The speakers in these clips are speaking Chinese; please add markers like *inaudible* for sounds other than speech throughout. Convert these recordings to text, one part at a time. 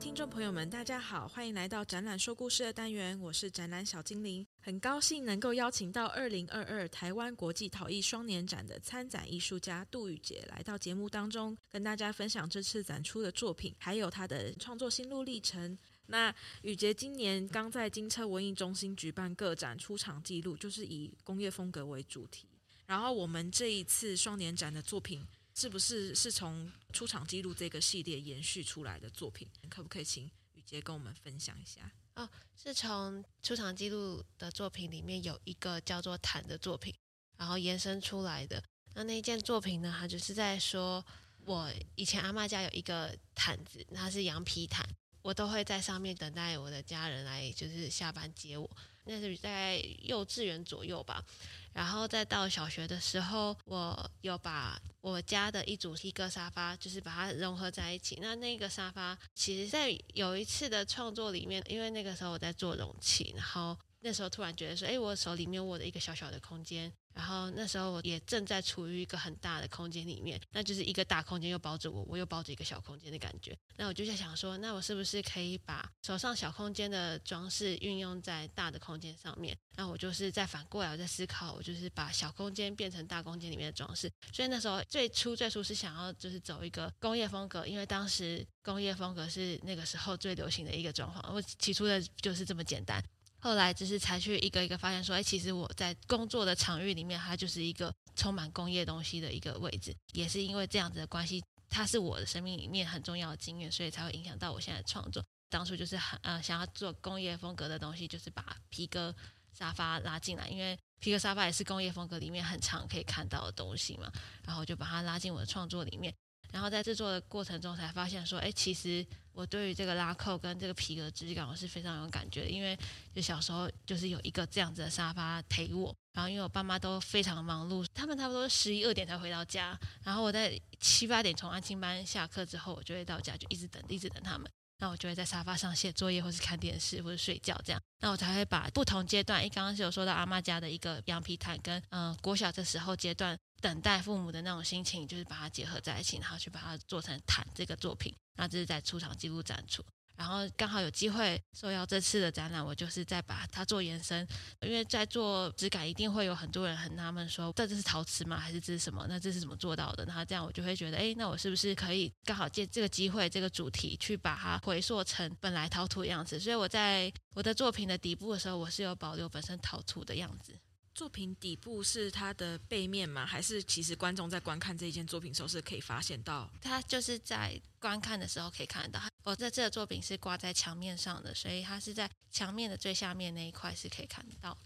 听众朋友们，大家好，欢迎来到展览说故事的单元，我是展览小精灵，很高兴能够邀请到二零二二台湾国际陶艺双年展的参展艺术家杜雨杰来到节目当中，跟大家分享这次展出的作品，还有他的创作心路历程。那雨杰今年刚在金车文艺中心举办个展，出场记录就是以工业风格为主题，然后我们这一次双年展的作品。是不是是从出场记录这个系列延续出来的作品？可不可以请雨杰跟我们分享一下？哦，是从出场记录的作品里面有一个叫做“毯”的作品，然后延伸出来的。那那一件作品呢，它就是在说，我以前阿妈家有一个毯子，它是羊皮毯，我都会在上面等待我的家人来，就是下班接我。那是在幼稚园左右吧。然后再到小学的时候，我有把我家的一组皮革沙发，就是把它融合在一起。那那个沙发，其实在有一次的创作里面，因为那个时候我在做容器，然后那时候突然觉得说，哎，我手里面握的一个小小的空间。然后那时候我也正在处于一个很大的空间里面，那就是一个大空间又包着我，我又包着一个小空间的感觉。那我就在想说，那我是不是可以把手上小空间的装饰运用在大的空间上面？那我就是在反过来我在思考，我就是把小空间变成大空间里面的装饰。所以那时候最初最初是想要就是走一个工业风格，因为当时工业风格是那个时候最流行的一个状况。我起初的就是这么简单。后来只是才去一个一个发现，说，哎，其实我在工作的场域里面，它就是一个充满工业东西的一个位置。也是因为这样子的关系，它是我的生命里面很重要的经验，所以才会影响到我现在的创作。当初就是很呃想要做工业风格的东西，就是把皮革沙发拉进来，因为皮革沙发也是工业风格里面很常可以看到的东西嘛。然后就把它拉进我的创作里面。然后在制作的过程中才发现说，哎，其实我对于这个拉扣跟这个皮革质感我是非常有感觉的，因为就小时候就是有一个这样子的沙发陪我，然后因为我爸妈都非常忙碌，他们差不多十一二点才回到家，然后我在七八点从安亲班下课之后，我就会到家就一直等，一直等他们。那我就会在沙发上写作业，或是看电视，或者睡觉这样。那我才会把不同阶段，一刚刚是有说到阿妈家的一个羊皮毯，跟嗯国小的时候阶段等待父母的那种心情，就是把它结合在一起，然后去把它做成毯这个作品。那这是在出场记录展出。然后刚好有机会受邀这次的展览，我就是在把它做延伸，因为在做质感，一定会有很多人很纳闷说，这这是陶瓷吗？还是这是什么？那这是怎么做到的？然后这样我就会觉得，哎，那我是不是可以刚好借这个机会，这个主题去把它回溯成本来陶土的样子？所以我在我的作品的底部的时候，我是有保留本身陶土的样子。作品底部是它的背面吗？还是其实观众在观看这一件作品的时候是可以发现到？它就是在观看的时候可以看得到。我这这个作品是挂在墙面上的，所以它是在墙面的最下面那一块是可以看得到。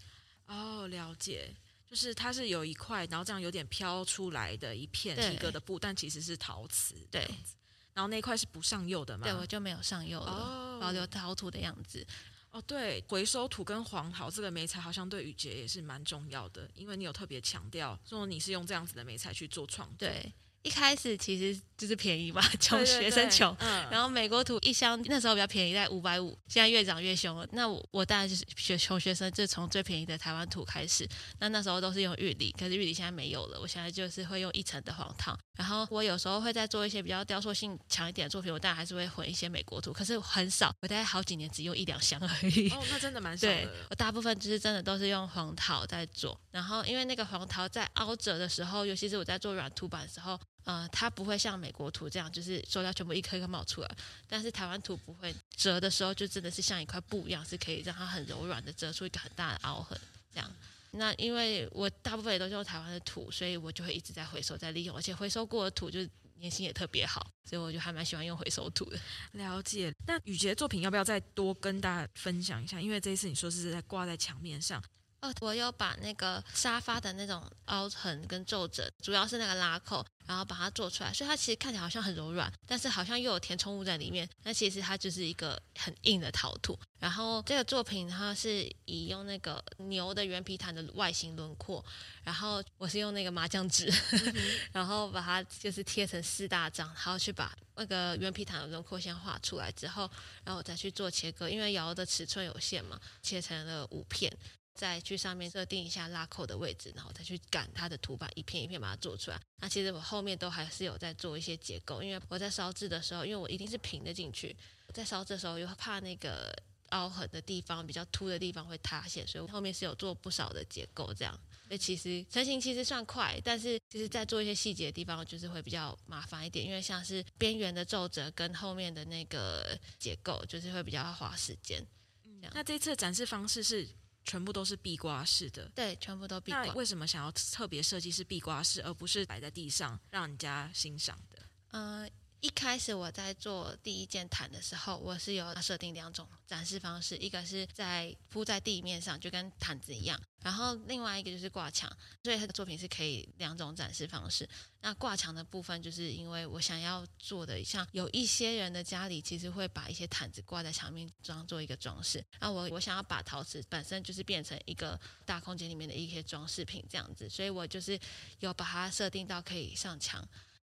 哦，了解，就是它是有一块，然后这样有点飘出来的一片皮革的布，但其实是陶瓷。对，然后那一块是不上釉的嘛？对，我就没有上釉了，哦、保留陶土的样子。哦，对，回收土跟黄桃这个梅材好像对雨洁也是蛮重要的，因为你有特别强调说你是用这样子的梅材去做创作。对。一开始其实就是便宜嘛，*laughs* 穷学生穷。嗯、然后美国土一箱那时候比较便宜，在五百五。现在越涨越凶了。那我我当然就是学穷学生，就从最便宜的台湾土开始。那那时候都是用玉里，可是玉里现在没有了。我现在就是会用一层的黄陶。然后我有时候会再做一些比较雕塑性强一点的作品，我当然还是会混一些美国土，可是很少。我大概好几年只用一两箱而已。哦，那真的蛮少的。对，我大部分就是真的都是用黄桃在做。然后因为那个黄桃在凹折的时候，尤其是我在做软土板的时候。呃，它不会像美国土这样，就是塑料全部一颗一颗冒出来。但是台湾土不会折的时候，就真的是像一块布一样，是可以让它很柔软的折出一个很大的凹痕。这样，那因为我大部分也都是用台湾的土，所以我就会一直在回收、在利用，而且回收过的土就粘性也特别好，所以我就还蛮喜欢用回收土的。了解。那雨洁作品要不要再多跟大家分享一下？因为这一次你说是在挂在墙面上。哦，我有把那个沙发的那种凹痕跟皱褶，主要是那个拉扣。然后把它做出来，所以它其实看起来好像很柔软，但是好像又有填充物在里面。那其实它就是一个很硬的陶土。然后这个作品它是以用那个牛的原皮毯的外形轮廓，然后我是用那个麻将纸，然后把它就是贴成四大张，然后去把那个原皮毯的轮廓先画出来之后，然后我再去做切割，因为窑的尺寸有限嘛，切成了五片。再去上面设定一下拉扣的位置，然后再去赶它的图板，一片一片把它做出来。那其实我后面都还是有在做一些结构，因为我在烧制的时候，因为我一定是平的进去，在烧制的时候又怕那个凹痕的地方比较凸的地方会塌陷，所以我后面是有做不少的结构这样。所以其实成型其实算快，但是其实在做一些细节的地方就是会比较麻烦一点，因为像是边缘的皱褶跟后面的那个结构，就是会比较花时间。这样。那这次的展示方式是全部都是壁挂式的？对，全部都壁挂。那为什么想要特别设计是壁挂式，而不是摆在地上让人家欣赏的？嗯、呃。一开始我在做第一件毯的时候，我是有设定两种展示方式，一个是在铺在地面上，就跟毯子一样，然后另外一个就是挂墙，所以他的作品是可以两种展示方式。那挂墙的部分，就是因为我想要做的，像有一些人的家里其实会把一些毯子挂在墙面，装做一个装饰。那我我想要把陶瓷本身就是变成一个大空间里面的一些装饰品这样子，所以我就是有把它设定到可以上墙。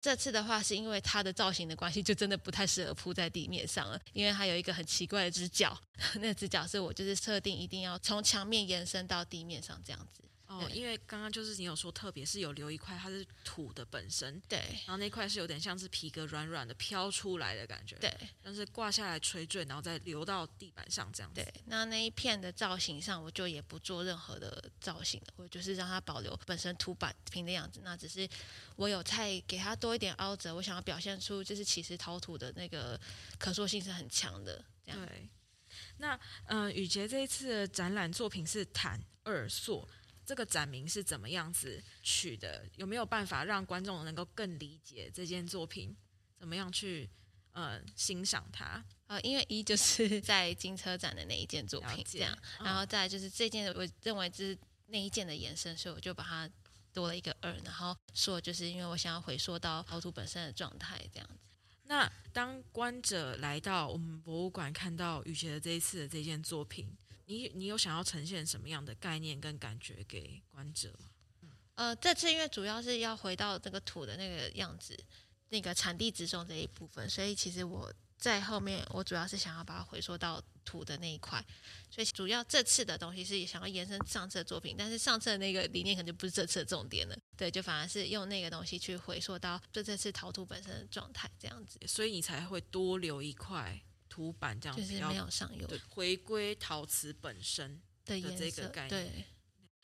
这次的话，是因为它的造型的关系，就真的不太适合铺在地面上了，因为它有一个很奇怪的直角，*laughs* 那直角是我就是设定一定要从墙面延伸到地面上这样子。哦，因为刚刚就是你有说，特别是有留一块，它是土的本身，对，然后那块是有点像是皮革软软的飘出来的感觉，对，但是挂下来垂坠，然后再流到地板上这样子。对，那那一片的造型上，我就也不做任何的造型了，我就是让它保留本身土板平的样子。那只是我有再给它多一点凹折，我想要表现出就是其实陶土的那个可塑性是很强的。这样。对，那嗯，雨杰这一次的展览作品是坦二塑。这个展名是怎么样子取的？有没有办法让观众能够更理解这件作品？怎么样去呃欣赏它？呃，因为一就是 *laughs* 在金车展的那一件作品这样，然后再就是这件我认为是那一件的延伸，所以我就把它多了一个二，然后说就是因为我想要回溯到陶土本身的状态这样子。那当观者来到我们博物馆看到雨洁的这一次的这件作品。你你有想要呈现什么样的概念跟感觉给观者吗？呃，这次因为主要是要回到这个土的那个样子，那个产地直送这一部分，所以其实我在后面我主要是想要把它回溯到土的那一块，所以主要这次的东西是想要延伸上次的作品，但是上次的那个理念可能就不是这次的重点了，对，就反而是用那个东西去回溯到就这次陶土本身的状态这样子，所以你才会多留一块。图版这样就是没有上釉，回归陶瓷本身的这个概念。对，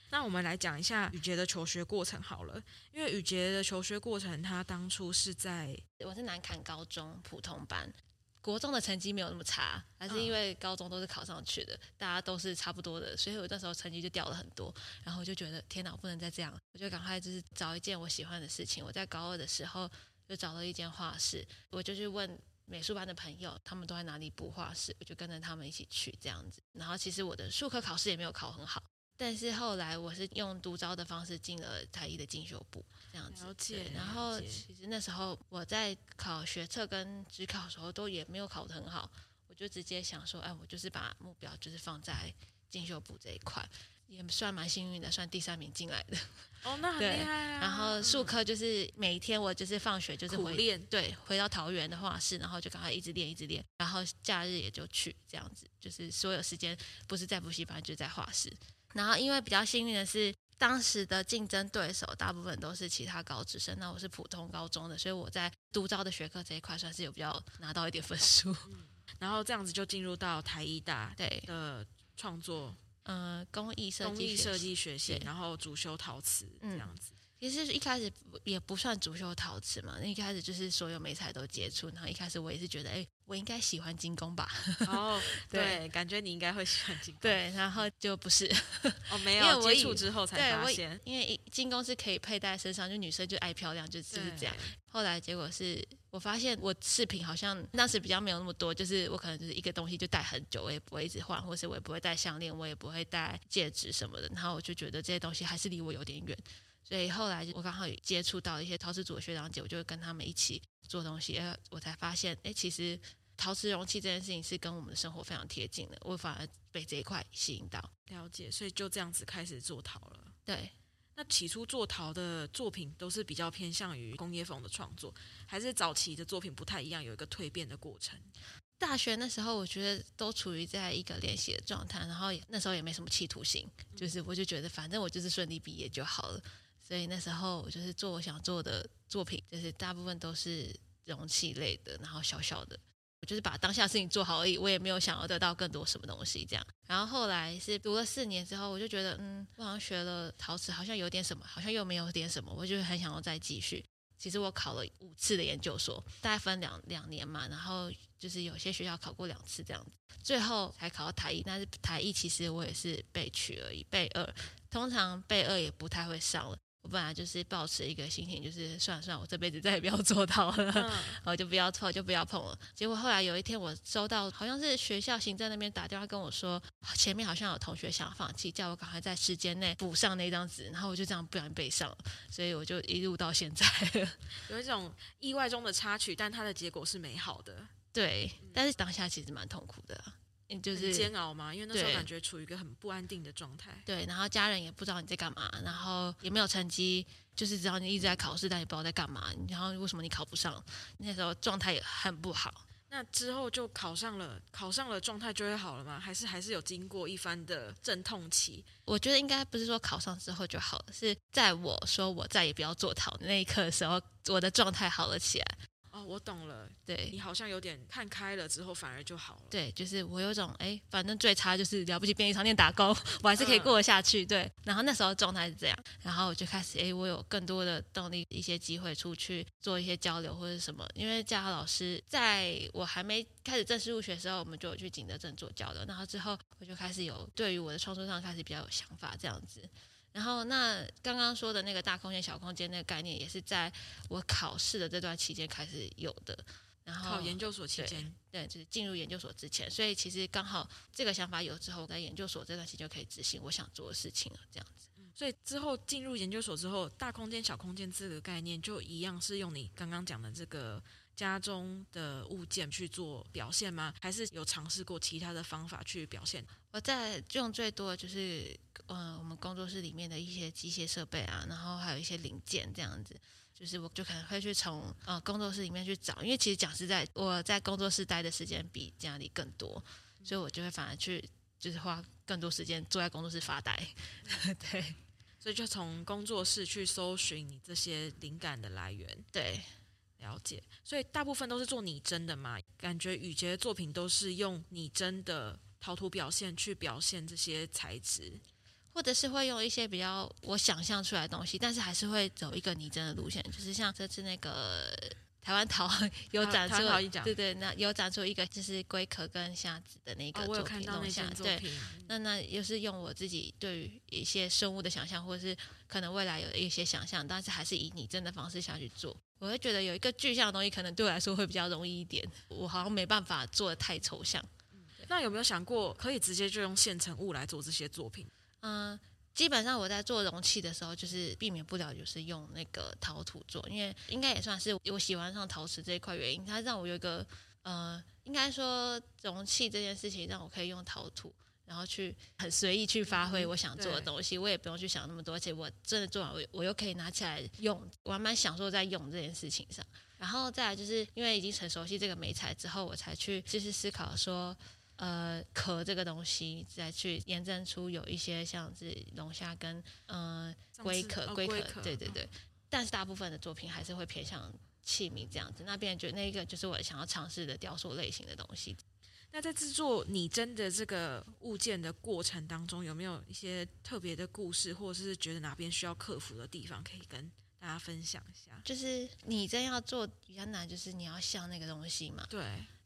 那我们来讲一下雨杰的求学过程好了，因为雨杰的求学过程，他当初是在我是南坎高中普通班，国中的成绩没有那么差，还是因为高中都是考上去的，大家都是差不多的，所以我那时候成绩就掉了很多，然后我就觉得天哪，我不能再这样，我就赶快就是找一件我喜欢的事情。我在高二的时候就找了一间画室，我就去问。美术班的朋友，他们都在哪里补画室，我就跟着他们一起去这样子。然后其实我的术科考试也没有考很好，但是后来我是用独招的方式进了台艺的进修部这样子。了解。然后其实那时候我在考学测跟职考的时候都也没有考得很好，我就直接想说，哎，我就是把目标就是放在进修部这一块。也算蛮幸运的，算第三名进来的。哦，那很厉害啊！然后术科就是每一天我就是放学就是回练，对，回到桃园的画室，然后就赶快一直练一直练，然后假日也就去这样子，就是所有时间不是在补习班就是在画室。然后因为比较幸运的是，当时的竞争对手大部分都是其他高职生，那我是普通高中的，所以我在独招的学科这一块算是有比较拿到一点分数。嗯，然后这样子就进入到台艺大对的创作。呃，工艺设计，工艺设计学系，然后主修陶瓷这样子。其实一开始也不算主修陶瓷嘛，那一开始就是所有美材都接触。然后一开始我也是觉得，哎，我应该喜欢金工吧？哦，*laughs* 对，感觉你应该会喜欢金工。对，然后就不是，哦，没有接触之后才发现，因为金工是可以佩戴身上，就女生就爱漂亮，就就是这样。后来结果是我发现我饰品好像当时比较没有那么多，就是我可能就是一个东西就戴很久，我也不会一直换，或是我也不会戴项链，我也不会戴戒指什么的。然后我就觉得这些东西还是离我有点远。所以后来我刚好接触到一些陶瓷组的学长姐，我就会跟他们一起做东西，哎，我才发现，哎，其实陶瓷容器这件事情是跟我们的生活非常贴近的，我反而被这一块吸引到。了解，所以就这样子开始做陶了。对，那起初做陶的作品都是比较偏向于工业风的创作，还是早期的作品不太一样，有一个蜕变的过程？大学那时候，我觉得都处于在一个练习的状态，然后那时候也没什么企图心，就是我就觉得反正我就是顺利毕业就好了。所以那时候我就是做我想做的作品，就是大部分都是容器类的，然后小小的，我就是把当下事情做好而已，我也没有想要得到更多什么东西这样。然后后来是读了四年之后，我就觉得，嗯，我好像学了陶瓷，好像有点什么，好像又没有点什么，我就很想要再继续。其实我考了五次的研究所，大概分两两年嘛，然后就是有些学校考过两次这样子，最后才考到台艺。但是台艺其实我也是备取而已，备二，通常备二也不太会上了。我本来就是抱持一个心情，就是算了算了，我这辈子再也不要做到了，嗯、*laughs* 我就不要碰，就不要碰了。结果后来有一天，我收到好像是学校行政那边打电话跟我说，前面好像有同学想放弃，叫我赶快在时间内补上那张纸，然后我就这样不小心背上了，所以我就一路到现在。*laughs* 有一种意外中的插曲，但它的结果是美好的。对，但是当下其实蛮痛苦的。就是煎熬嘛，因为那时候感觉处于一个很不安定的状态。对，然后家人也不知道你在干嘛，然后也没有成绩，就是知道你一直在考试，但也不知道在干嘛。然后为什么你考不上？那时候状态也很不好。那之后就考上了，考上了状态就会好了吗？还是还是有经过一番的阵痛期？我觉得应该不是说考上之后就好了，是在我说我再也不要做陶的那一刻的时候，我的状态好了起来。哦，我懂了。对，你好像有点看开了，之后反而就好了。对，就是我有种哎，反正最差就是了不起便利商店打工，*laughs* 我还是可以过得下去。嗯、对，然后那时候状态是这样，然后我就开始哎，我有更多的动力，一些机会出去做一些交流或者什么。因为嘉豪老师在我还没开始正式入学的时候，我们就有去景德镇做交流，然后之后我就开始有对于我的创作上开始比较有想法，这样子。然后，那刚刚说的那个大空间、小空间那个概念，也是在我考试的这段期间开始有的。然后考研究所期间，对，就是进入研究所之前，所以其实刚好这个想法有之后，在研究所这段期间就可以执行我想做的事情了。这样子，所以之后进入研究所之后，大空间、小空间这个概念就一样是用你刚刚讲的这个家中的物件去做表现吗？还是有尝试过其他的方法去表现？我在用最多的就是。嗯，我们工作室里面的一些机械设备啊，然后还有一些零件这样子，就是我就可能会去从呃工作室里面去找，因为其实讲实在，我在工作室待的时间比家里更多，所以我就会反而去就是花更多时间坐在工作室发呆。*laughs* 对，所以就从工作室去搜寻你这些灵感的来源。对，了解。所以大部分都是做拟真的嘛，感觉雨杰的作品都是用拟真的陶土表现去表现这些材质。或者是会用一些比较我想象出来的东西，但是还是会走一个拟真的路线，就是像这次那个台湾陶 *laughs* 有展出，对对，那有展出一个就是龟壳跟虾子的那个作品，弄下对，那那又是用我自己对于一些生物的想象，或者是可能未来有一些想象，但是还是以拟真的方式下去做，我会觉得有一个具象的东西，可能对我来说会比较容易一点，我好像没办法做的太抽象。那有没有想过可以直接就用现成物来做这些作品？嗯，基本上我在做容器的时候，就是避免不了就是用那个陶土做，因为应该也算是我喜欢上陶瓷这一块原因。它让我有一个呃，应该说容器这件事情让我可以用陶土，然后去很随意去发挥我想做的东西，我也不用去想那么多，而且我真的做完我我又可以拿起来用，我还蛮享受在用这件事情上。然后再来就是因为已经很熟悉这个美材之后，我才去就是思考说。呃，壳这个东西再去验证出有一些像是龙虾跟嗯龟壳，龟壳，对对对。但是大部分的作品还是会偏向器皿这样子。那别人觉得那一个就是我想要尝试的雕塑类型的东西。那在制作拟真的这个物件的过程当中，有没有一些特别的故事，或者是觉得哪边需要克服的地方，可以跟大家分享一下？就是拟真要做比较难，就是你要像那个东西嘛。对。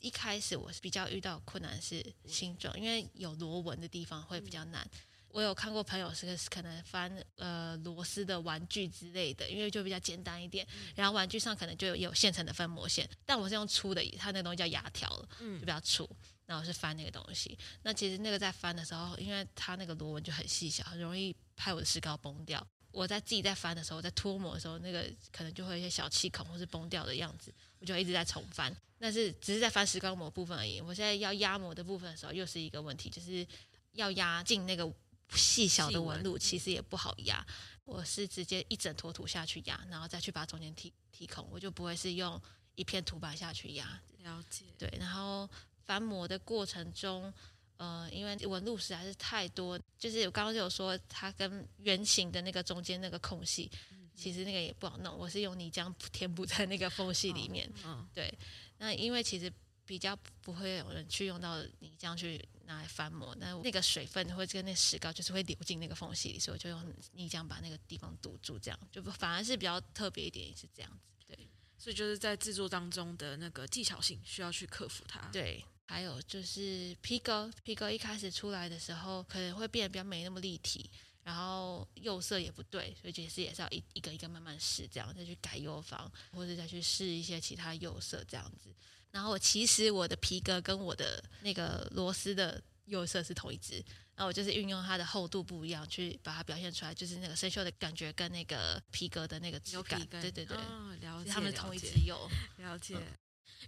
一开始我是比较遇到困难是形状，因为有螺纹的地方会比较难。我有看过朋友是可能翻呃螺丝的玩具之类的，因为就比较简单一点。然后玩具上可能就有现成的分模线，但我是用粗的，它那个东西叫牙条了，就比较粗。然后是翻那个东西，那其实那个在翻的时候，因为它那个螺纹就很细小，很容易拍我的石膏崩掉。我在自己在翻的时候，在脱模的时候，那个可能就会有一些小气孔或是崩掉的样子，我就一直在重翻。但是只是在翻石膏模部分而已。我现在要压模的部分的时候，又是一个问题，就是要压进那个细小的纹路，其实也不好压。我是直接一整坨土下去压，然后再去把中间剔剔孔，我就不会是用一片土板下去压。了解。对，然后翻模的过程中，呃，因为纹路实在是太多，就是我刚刚就有说它跟圆形的那个中间那个空隙，其实那个也不好弄，我是用泥浆填补在那个缝隙里面。嗯，对。那因为其实比较不会有人去用到泥浆去拿来翻模，那那个水分会跟那石膏就是会流进那个缝隙里，所以我就用泥浆把那个地方堵住，这样就反而是比较特别一点，是这样子。对，所以就是在制作当中的那个技巧性需要去克服它。对。还有就是皮革，皮革一开始出来的时候可能会变得比较没那么立体，然后釉色也不对，所以其实也是要一一个一个慢慢试，这样再去改釉方，或者再去试一些其他釉色这样子。然后其实我的皮革跟我的那个螺丝的釉色是同一支，然后我就是运用它的厚度不一样去把它表现出来，就是那个生锈的感觉跟那个皮革的那个质感，对对对，哦、了解，他们同一支釉，了解。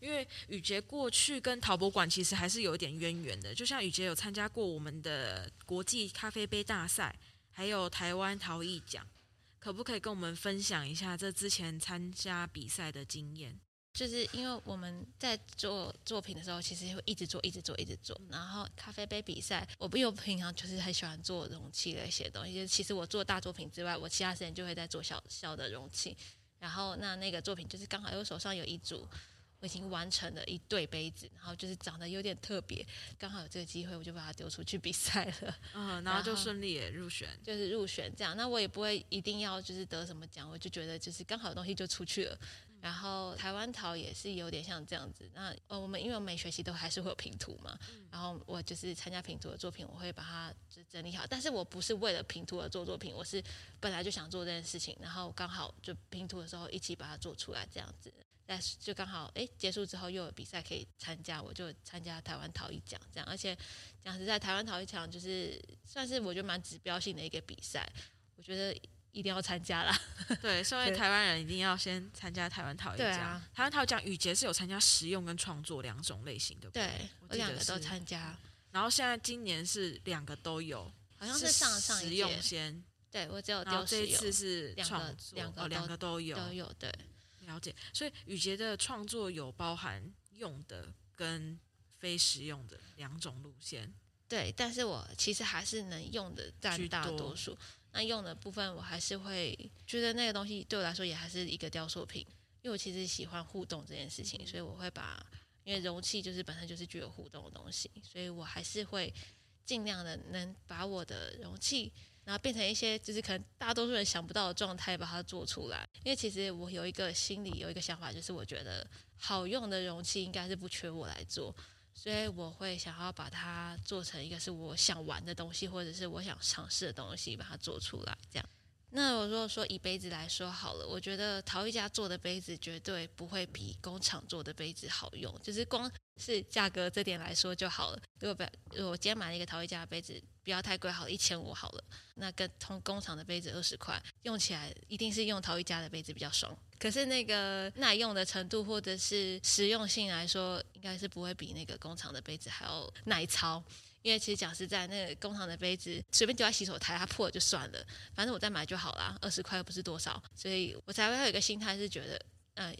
因为雨洁过去跟陶博馆其实还是有一点渊源的，就像雨洁有参加过我们的国际咖啡杯大赛，还有台湾陶艺奖，可不可以跟我们分享一下这之前参加比赛的经验？就是因为我们在做作品的时候，其实会一直做，一直做，一直做。然后咖啡杯比赛，我不因为我平常就是很喜欢做容器的一些东西，就是其实我做大作品之外，我其他时间就会在做小小的容器。然后那那个作品就是刚好我手上有一组。我已经完成了一对杯子，然后就是长得有点特别，刚好有这个机会，我就把它丢出去比赛了。嗯，*laughs* 然后就顺利也入选，就是入选这样。那我也不会一定要就是得什么奖，我就觉得就是刚好有东西就出去了。然后台湾陶也是有点像这样子。那呃，我们因为我每学期都还是会有拼图嘛，然后我就是参加拼图的作品，我会把它就整理好。但是我不是为了拼图而做作品，我是本来就想做这件事情，然后刚好就拼图的时候一起把它做出来这样子。但是就刚好哎，结束之后又有比赛可以参加，我就参加台湾陶艺奖这样，而且讲实在，台湾陶艺奖就是算是我觉得蛮指标性的一个比赛，我觉得一定要参加啦。*laughs* 对，身为台湾人一定要先参加台湾陶艺奖。对啊，台湾陶艺奖雨杰是有参加实用跟创作两种类型的。对，我两个都参加。然后现在今年是两个都有，好像是上上一届。实用先。对，我只有丢实用。然后这一次是两个两个两个都有都有对。了解，所以雨杰的创作有包含用的跟非实用的两种路线。对，但是我其实还是能用的占大多数。那用的部分，我还是会觉得那个东西对我来说也还是一个雕塑品，因为我其实喜欢互动这件事情，所以我会把，因为容器就是本身就是具有互动的东西，所以我还是会尽量的能把我的容器。然后变成一些就是可能大多数人想不到的状态，把它做出来。因为其实我有一个心里有一个想法，就是我觉得好用的容器应该是不缺我来做，所以我会想要把它做成一个是我想玩的东西，或者是我想尝试的东西，把它做出来这样。那我如果说以杯子来说好了，我觉得陶艺家做的杯子绝对不会比工厂做的杯子好用，就是光是价格这点来说就好了。如果不要，如果我今天买了一个陶艺家的杯子，不要太贵，好，一千五好了，那跟同工厂的杯子二十块，用起来一定是用陶艺家的杯子比较爽。可是那个耐用的程度或者是实用性来说，应该是不会比那个工厂的杯子还要耐操。因为其实讲实在，那个工厂的杯子随便丢在洗手台，它破了就算了，反正我再买就好啦，二十块又不是多少，所以我才会有一个心态是觉得，呃，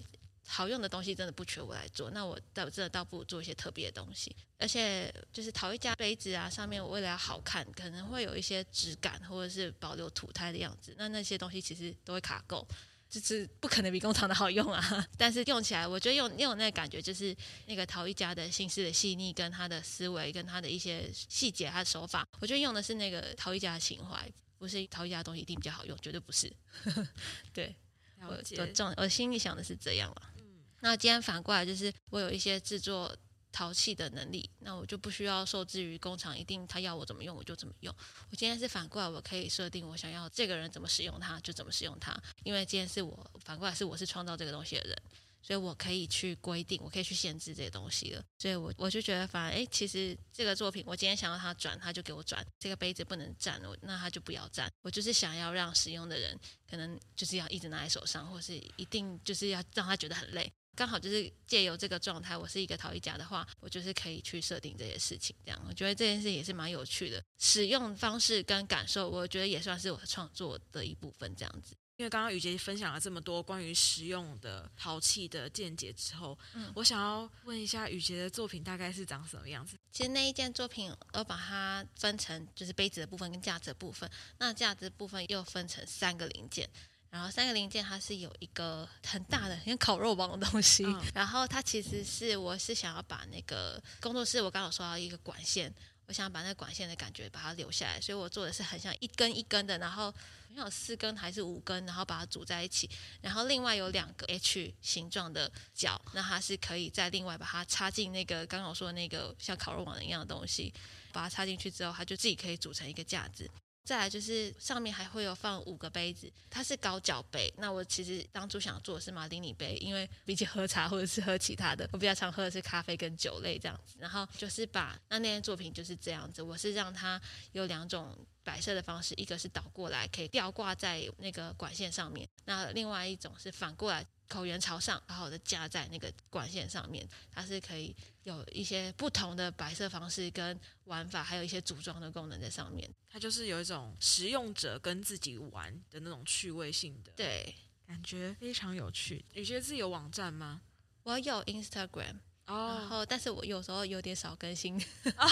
好用的东西真的不缺我来做，那我倒真的倒不如做一些特别的东西，而且就是淘一家杯子啊，上面我为了要好看，可能会有一些质感或者是保留土胎的样子，那那些东西其实都会卡够。就是不可能比工厂的好用啊，*laughs* 但是用起来，我觉得用用那个感觉，就是那个陶艺家的心思的细腻，跟他的思维，跟他的一些细节，他的手法，我觉得用的是那个陶艺家的情怀，不是陶艺家的东西一定比较好用，绝对不是。*laughs* 对。我我我心里想的是这样了。嗯，那今天反过来就是我有一些制作。淘气的能力，那我就不需要受制于工厂，一定他要我怎么用我就怎么用。我今天是反过来，我可以设定我想要这个人怎么使用它就怎么使用它，因为今天是我反过来是我是创造这个东西的人，所以我可以去规定，我可以去限制这些东西了。所以我我就觉得，反正哎，其实这个作品我今天想要它转，它就给我转。这个杯子不能站，我那它就不要站。我就是想要让使用的人可能就是要一直拿在手上，或是一定就是要让他觉得很累。刚好就是借由这个状态，我是一个陶艺家的话，我就是可以去设定这些事情。这样，我觉得这件事也是蛮有趣的。使用方式跟感受，我觉得也算是我的创作的一部分。这样子，因为刚刚雨杰分享了这么多关于实用的陶器的见解之后，嗯，我想要问一下雨杰的作品大概是长什么样子？其实那一件作品，我把它分成就是杯子的部分跟架子的部分，那架子部分又分成三个零件，然后三个零件它是有一个很大的像烤肉棒的东西，嗯，然后它其实是我是想要把那个工作室我刚刚有说到一个管线。我想把那个管线的感觉把它留下来，所以我做的是很像一根一根的，然后好像有四根还是五根，然后把它组在一起，然后另外有两个 H 形状的角，那它是可以再另外把它插进那个刚刚我说的那个像烤肉网一样的东西，把它插进去之后，它就自己可以组成一个架子。再来就是上面还会有放五个杯子，它是高脚杯。那我其实当初想做的是马丁尼杯，因为比起喝茶或者是喝其他的，我比较常喝的是咖啡跟酒类这样子。然后就是把那那件作品就是这样子，我是让它有两种摆设的方式，一个是倒过来可以吊挂在那个管线上面，那另外一种是反过来。口圆朝上，好好的架在那个管线上面，它是可以有一些不同的摆设方式跟玩法，还有一些组装的功能在上面。它就是有一种使用者跟自己玩的那种趣味性的，对，感觉非常有趣。你觉得自己有网站吗？我有 Instagram。哦，然后但是我有时候有点少更新。哦、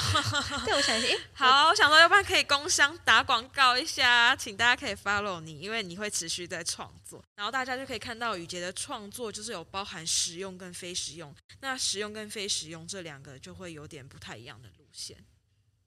对，*laughs* 我想一下，哎，*laughs* 好，我想说，要不然可以工商打广告一下，请大家可以 follow 你，因为你会持续在创作，然后大家就可以看到雨杰的创作就是有包含实用跟非实用，那实用跟非实用这两个就会有点不太一样的路线。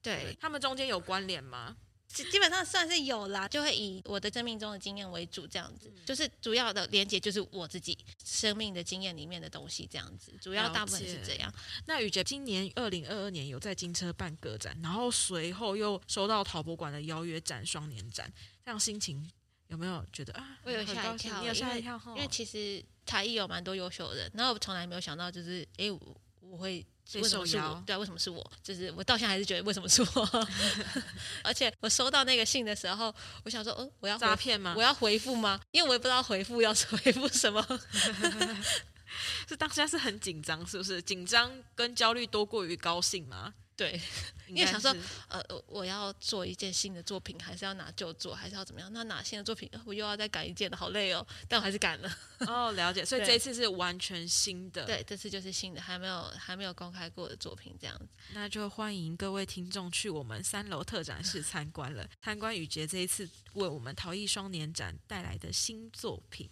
对，他们中间有关联吗？基本上算是有啦，就会以我的生命中的经验为主，这样子，嗯、就是主要的连接就是我自己生命的经验里面的东西，这样子，主要大部分是这样。那雨洁今年二零二二年有在金车办个展，然后随后又收到陶博馆的邀约展双年展，这样心情有没有觉得啊？我有吓一跳，你有吓一跳，因为其实才艺有蛮多优秀的人，然后我从来没有想到就是，哎，我我会。为什么是我？对啊，为什么是我？就是我到现在还是觉得为什么是我？*laughs* 而且我收到那个信的时候，我想说，哦，我要诈骗吗？我要回复吗？因为我也不知道回复要 *laughs* 回复什么。*laughs* 是当下是很紧张，是不是？紧张跟焦虑多过于高兴吗？对，*laughs* 因为想说，呃，我要做一件新的作品，还是要拿旧做，还是要怎么样？那拿新的作品，我又要再赶一件的，好累哦。但我还是赶了。哦，了解。所以这一次是完全新的。对，这次就是新的，还没有还没有公开过的作品，这样子。那就欢迎各位听众去我们三楼特展室参观了，参观雨杰这一次为我们陶艺双年展带来的新作品。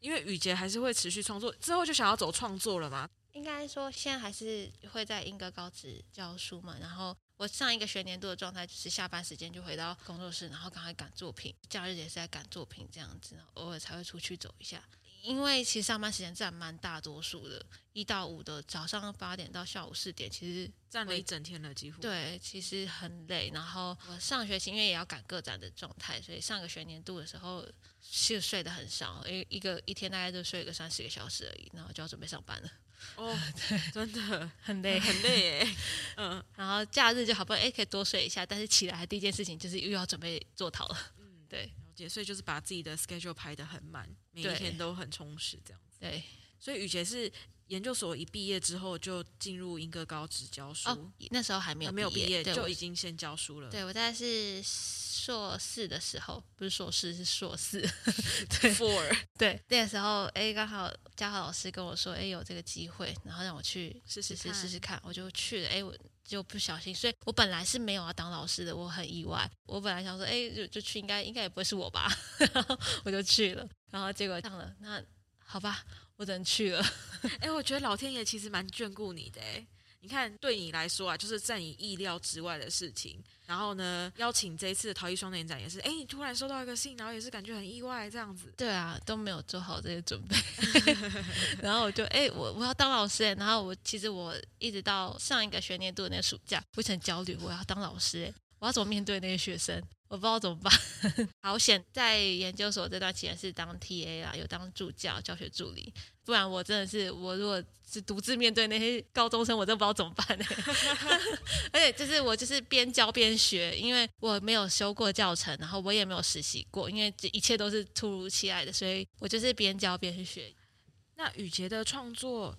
因为雨杰还是会持续创作，之后就想要走创作了吗？应该说，现在还是会在英歌高职教书嘛。然后我上一个学年度的状态就是下班时间就回到工作室，然后赶快赶作品，假日也是在赶作品这样子，偶尔才会出去走一下。因为其实上班时间占蛮大多数的，一到五的早上八点到下午四点，其实占了一整天了，几乎。对，其实很累。然后我上学期因为也要赶个展的状态，所以上个学年度的时候是睡得很少，因为一个一天大概就睡个三四个小时而已，然后就要准备上班了。哦，*laughs* 对，真的 *laughs* 很累，很累诶。*laughs* 嗯，然后假日就好不容易哎可以多睡一下，但是起来第一件事情就是又要准备做陶了。嗯，对，了解。所以就是把自己的 schedule 排得很满，每一天都很充实，这样子。对，所以雨杰是研究所一毕业之后就进入英歌高职教书。哦，那时候还没有还没有毕业就已经先教书了。对，我大概是硕士的时候，不是硕士，是硕士。对，four。对，那个时候，哎，刚好嘉豪老师跟我说，哎，有这个机会，然后让我去试试试试试看，我就去了。哎，我就不小心，所以我本来是没有要当老师的，我很意外。我本来想说，哎，就就去，应该应该也不会是我吧，*laughs* 然后我就去了，然后结果上了，那好吧，我只能去了。*laughs* 哎，我觉得老天爷其实蛮眷顾你的，哎。你看，对你来说啊，就是在你意料之外的事情。然后呢，邀请这一次的陶艺双年展也是，哎，你突然收到一个信，然后也是感觉很意外，这样子。对啊，都没有做好这些准备。*laughs* 然后我就，哎，我我要当老师。然后我其实我一直到上一个学年度的那个暑假，我很焦虑，我要当老师，我要怎么面对那些学生？我不知道怎么办。*laughs* 好险，在研究所这段期间是当 TA 啊，有当助教、教学助理。不然我真的是，我如果是独自面对那些高中生，我真的不知道怎么办呢。*laughs* 而且就是我就是边教边学，因为我没有修过教程，然后我也没有实习过，因为这一切都是突如其来的，所以我就是边教边学。那雨洁的创作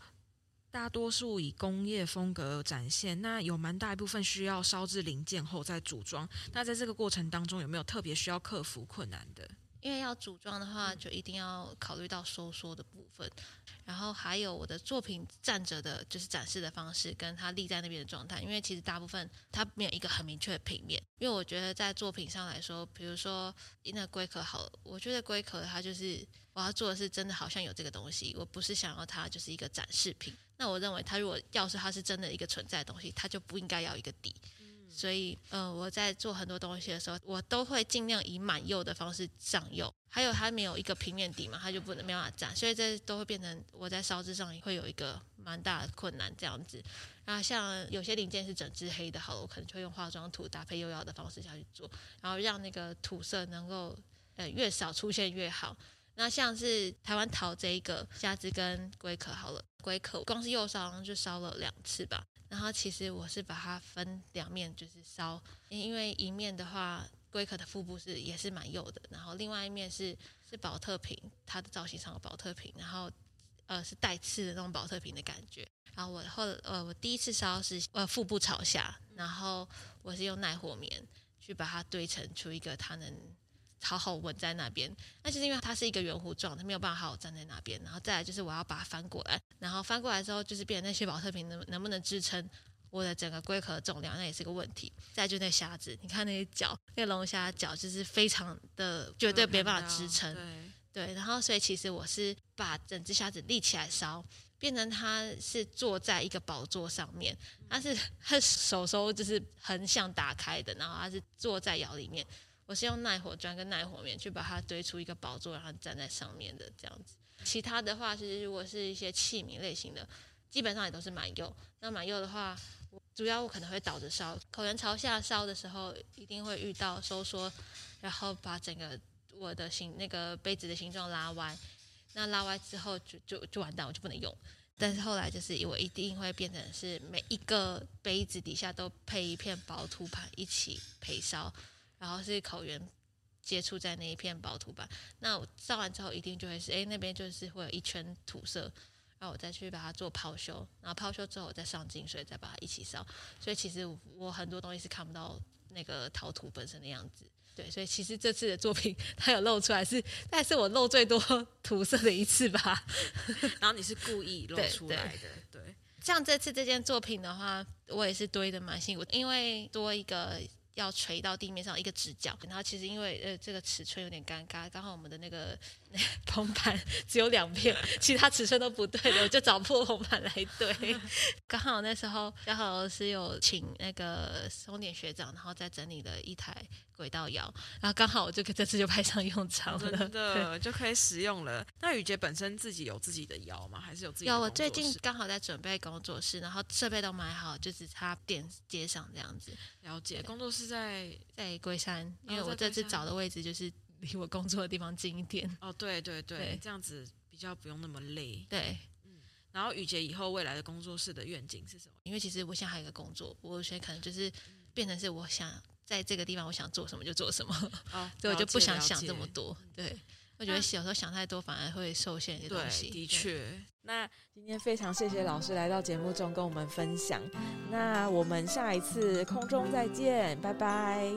大多数以工业风格展现，那有蛮大一部分需要烧制零件后再组装。那在这个过程当中，有没有特别需要克服困难的？因为要组装的话，就一定要考虑到收缩的部分，然后还有我的作品站着的，就是展示的方式，跟它立在那边的状态。因为其实大部分它没有一个很明确的平面。因为我觉得在作品上来说，比如说那龟壳好了，我觉得龟壳它就是我要做的是真的好像有这个东西，我不是想要它就是一个展示品。那我认为它如果要是它是真的一个存在的东西，它就不应该要一个底。所以，呃，我在做很多东西的时候，我都会尽量以满釉的方式上釉。还有，它没有一个平面底嘛，它就不能没办法展，所以这都会变成我在烧制上会有一个蛮大的困难这样子。然后，像有些零件是整只黑的，好了，我可能就会用化妆土搭配釉药的方式下去做，然后让那个土色能够呃越少出现越好。那像是台湾陶这一个虾子跟龟壳好了，龟壳光是釉烧就烧了两次吧。然后其实我是把它分两面，就是烧，因为一面的话，龟壳的腹部是也是蛮幼的，然后另外一面是是宝特瓶，它的造型上的宝特瓶，然后呃是带刺的那种宝特瓶的感觉。然后我后呃我第一次烧是呃腹部朝下，然后我是用耐火棉去把它堆成出一个它能。好好稳在那边，那就是因为它是一个圆弧状，它没有办法好好站在那边。然后再来就是我要把它翻过来，然后翻过来之后就是变成那些保特瓶能能不能支撑我的整个龟壳的重量，那也是个问题。再就那虾子，你看那些脚，那个龙虾脚就是非常的绝对没办法支撑。对，对，然后所以其实我是把整只虾子立起来烧，变成它是坐在一个宝座上面，它是它手手就是横向打开的，然后它是坐在窑里面。我是用耐火砖跟耐火棉去把它堆出一个宝座，然后站在上面的这样子。其他的话，其实如果是一些器皿类型的，基本上也都是满釉。那满釉的话，主要我可能会倒着烧，口沿朝下烧的时候，一定会遇到收缩，然后把整个我的形那个杯子的形状拉歪。那拉歪之后就就就完蛋，我就不能用。但是后来就是我一定会变成是每一个杯子底下都配一片薄凸盘一起陪烧。然后是口缘接触在那一片薄土板，那我烧完之后一定就会是，哎，那边就是会有一圈土色，然后我再去把它做抛修，然后抛修之后我再上净水，再把它一起烧。所以其实我很多东西是看不到那个陶土本身的样子，对，所以其实这次的作品它有露出来是，但是我露最多土色的一次吧。*laughs* 然后你是故意露出来的，对。对像这次这件作品的话，我也是堆的蛮辛苦，因为多一个。要垂到地面上一个直角，然后其实因为呃这个尺寸有点尴尬，刚好我们的那个那个 *laughs* 铜板只有两片，其他尺寸都不对的，我就找破铜板来对。*laughs* 刚好那时候刚好是有请那个松点学长，然后再整理了一台轨道摇，然后刚好我就这次就派上用场了，真的就可以使用了。那雨杰本身自己有自己的摇吗？还是有自己的？有，我最近刚好在准备工作室，然后设备都买好，就只差点接上这样子。了解，工作室在在龟山，因为我这次找的位置就是离我工作的地方近一点。哦，对对对，对这样子比较不用那么累。对，嗯。然后雨洁以后未来的工作室的愿景是什么？因为其实我现在还有一个工作，我现在可能就是变成是我想在这个地方我想做什么就做什么，哦，*laughs* 所以我就不想想这么多。对，我觉得有时候想太多反而会受限一些东西。的确。那今天非常谢谢老师来到节目中跟我们分享。那我们下一次空中再见，拜拜。